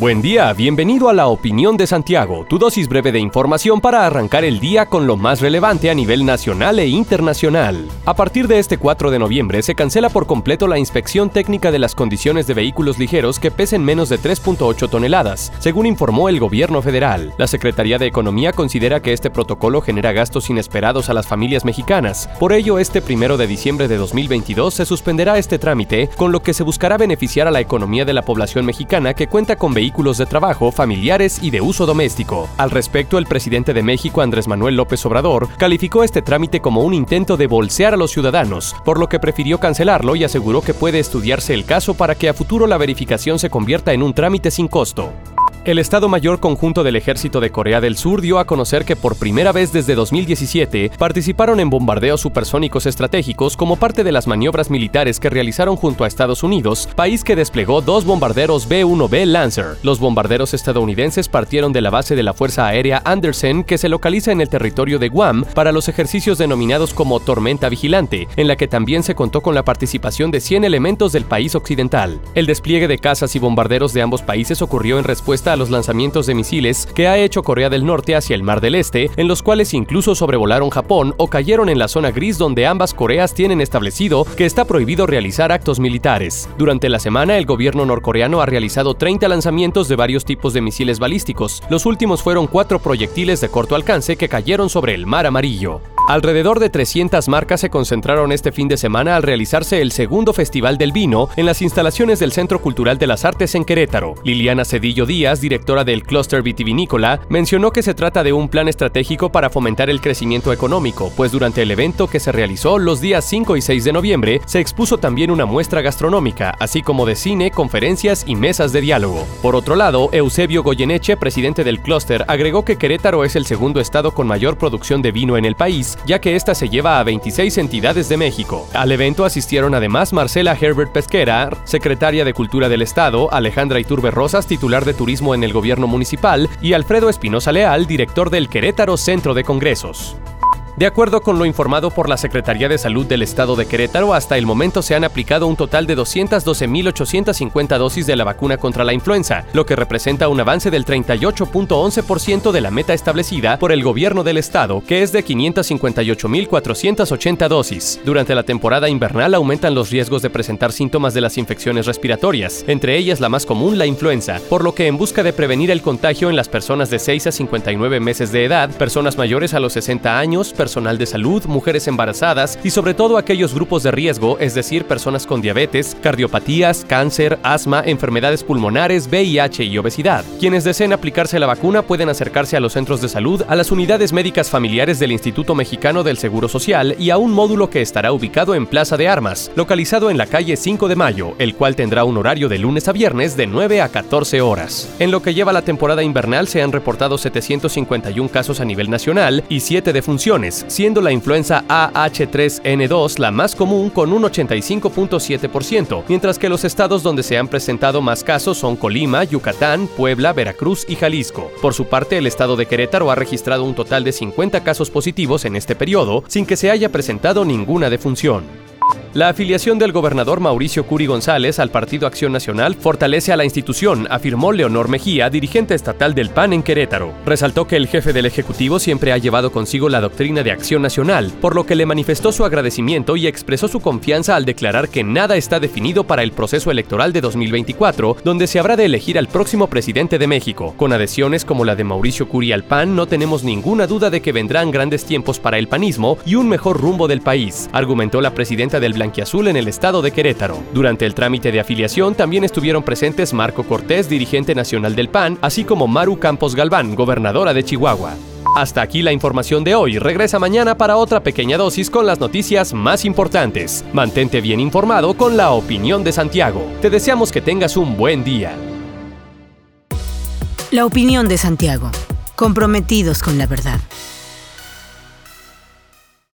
Buen día, bienvenido a la Opinión de Santiago, tu dosis breve de información para arrancar el día con lo más relevante a nivel nacional e internacional. A partir de este 4 de noviembre se cancela por completo la inspección técnica de las condiciones de vehículos ligeros que pesen menos de 3.8 toneladas, según informó el gobierno federal. La Secretaría de Economía considera que este protocolo genera gastos inesperados a las familias mexicanas. Por ello, este 1 de diciembre de 2022 se suspenderá este trámite, con lo que se buscará beneficiar a la economía de la población mexicana que cuenta con vehículos de trabajo, familiares y de uso doméstico. Al respecto, el presidente de México, Andrés Manuel López Obrador, calificó este trámite como un intento de bolsear a los ciudadanos, por lo que prefirió cancelarlo y aseguró que puede estudiarse el caso para que a futuro la verificación se convierta en un trámite sin costo. El Estado Mayor Conjunto del Ejército de Corea del Sur dio a conocer que por primera vez desde 2017 participaron en bombardeos supersónicos estratégicos como parte de las maniobras militares que realizaron junto a Estados Unidos, país que desplegó dos bombarderos B-1B Lancer. Los bombarderos estadounidenses partieron de la base de la Fuerza Aérea Andersen que se localiza en el territorio de Guam para los ejercicios denominados como Tormenta Vigilante, en la que también se contó con la participación de 100 elementos del país occidental. El despliegue de casas y bombarderos de ambos países ocurrió en respuesta a los lanzamientos de misiles que ha hecho Corea del Norte hacia el Mar del Este, en los cuales incluso sobrevolaron Japón o cayeron en la zona gris donde ambas Coreas tienen establecido que está prohibido realizar actos militares. Durante la semana, el gobierno norcoreano ha realizado 30 lanzamientos de varios tipos de misiles balísticos. Los últimos fueron cuatro proyectiles de corto alcance que cayeron sobre el Mar Amarillo. Alrededor de 300 marcas se concentraron este fin de semana al realizarse el segundo Festival del Vino en las instalaciones del Centro Cultural de las Artes en Querétaro. Liliana Cedillo Díaz, directora del Cluster Vitivinícola, mencionó que se trata de un plan estratégico para fomentar el crecimiento económico, pues durante el evento que se realizó los días 5 y 6 de noviembre se expuso también una muestra gastronómica, así como de cine, conferencias y mesas de diálogo. Por otro lado, Eusebio Goyeneche, presidente del Cluster, agregó que Querétaro es el segundo estado con mayor producción de vino en el país ya que esta se lleva a 26 entidades de México. Al evento asistieron además Marcela Herbert Pesquera, secretaria de Cultura del Estado, Alejandra Iturbe Rosas, titular de Turismo en el gobierno municipal, y Alfredo Espinosa Leal, director del Querétaro Centro de Congresos. De acuerdo con lo informado por la Secretaría de Salud del Estado de Querétaro, hasta el momento se han aplicado un total de 212.850 dosis de la vacuna contra la influenza, lo que representa un avance del 38.11% de la meta establecida por el gobierno del Estado, que es de 558.480 dosis. Durante la temporada invernal aumentan los riesgos de presentar síntomas de las infecciones respiratorias, entre ellas la más común, la influenza, por lo que en busca de prevenir el contagio en las personas de 6 a 59 meses de edad, personas mayores a los 60 años, personal de salud, mujeres embarazadas y sobre todo aquellos grupos de riesgo, es decir, personas con diabetes, cardiopatías, cáncer, asma, enfermedades pulmonares, VIH y obesidad. Quienes deseen aplicarse la vacuna pueden acercarse a los centros de salud, a las unidades médicas familiares del Instituto Mexicano del Seguro Social y a un módulo que estará ubicado en Plaza de Armas, localizado en la calle 5 de Mayo, el cual tendrá un horario de lunes a viernes de 9 a 14 horas. En lo que lleva la temporada invernal se han reportado 751 casos a nivel nacional y 7 defunciones, siendo la influenza AH3N2 la más común con un 85.7%, mientras que los estados donde se han presentado más casos son Colima, Yucatán, Puebla, Veracruz y Jalisco. Por su parte, el estado de Querétaro ha registrado un total de 50 casos positivos en este periodo, sin que se haya presentado ninguna defunción. La afiliación del gobernador Mauricio Curi González al Partido Acción Nacional fortalece a la institución, afirmó Leonor Mejía, dirigente estatal del PAN en Querétaro. Resaltó que el jefe del Ejecutivo siempre ha llevado consigo la doctrina de Acción Nacional, por lo que le manifestó su agradecimiento y expresó su confianza al declarar que nada está definido para el proceso electoral de 2024, donde se habrá de elegir al próximo presidente de México. Con adhesiones como la de Mauricio Curi al PAN, no tenemos ninguna duda de que vendrán grandes tiempos para el panismo y un mejor rumbo del país, argumentó la presidenta del Blanquiazul en el estado de Querétaro. Durante el trámite de afiliación también estuvieron presentes Marco Cortés, dirigente nacional del PAN, así como Maru Campos Galván, gobernadora de Chihuahua. Hasta aquí la información de hoy. Regresa mañana para otra pequeña dosis con las noticias más importantes. Mantente bien informado con la opinión de Santiago. Te deseamos que tengas un buen día. La opinión de Santiago. Comprometidos con la verdad.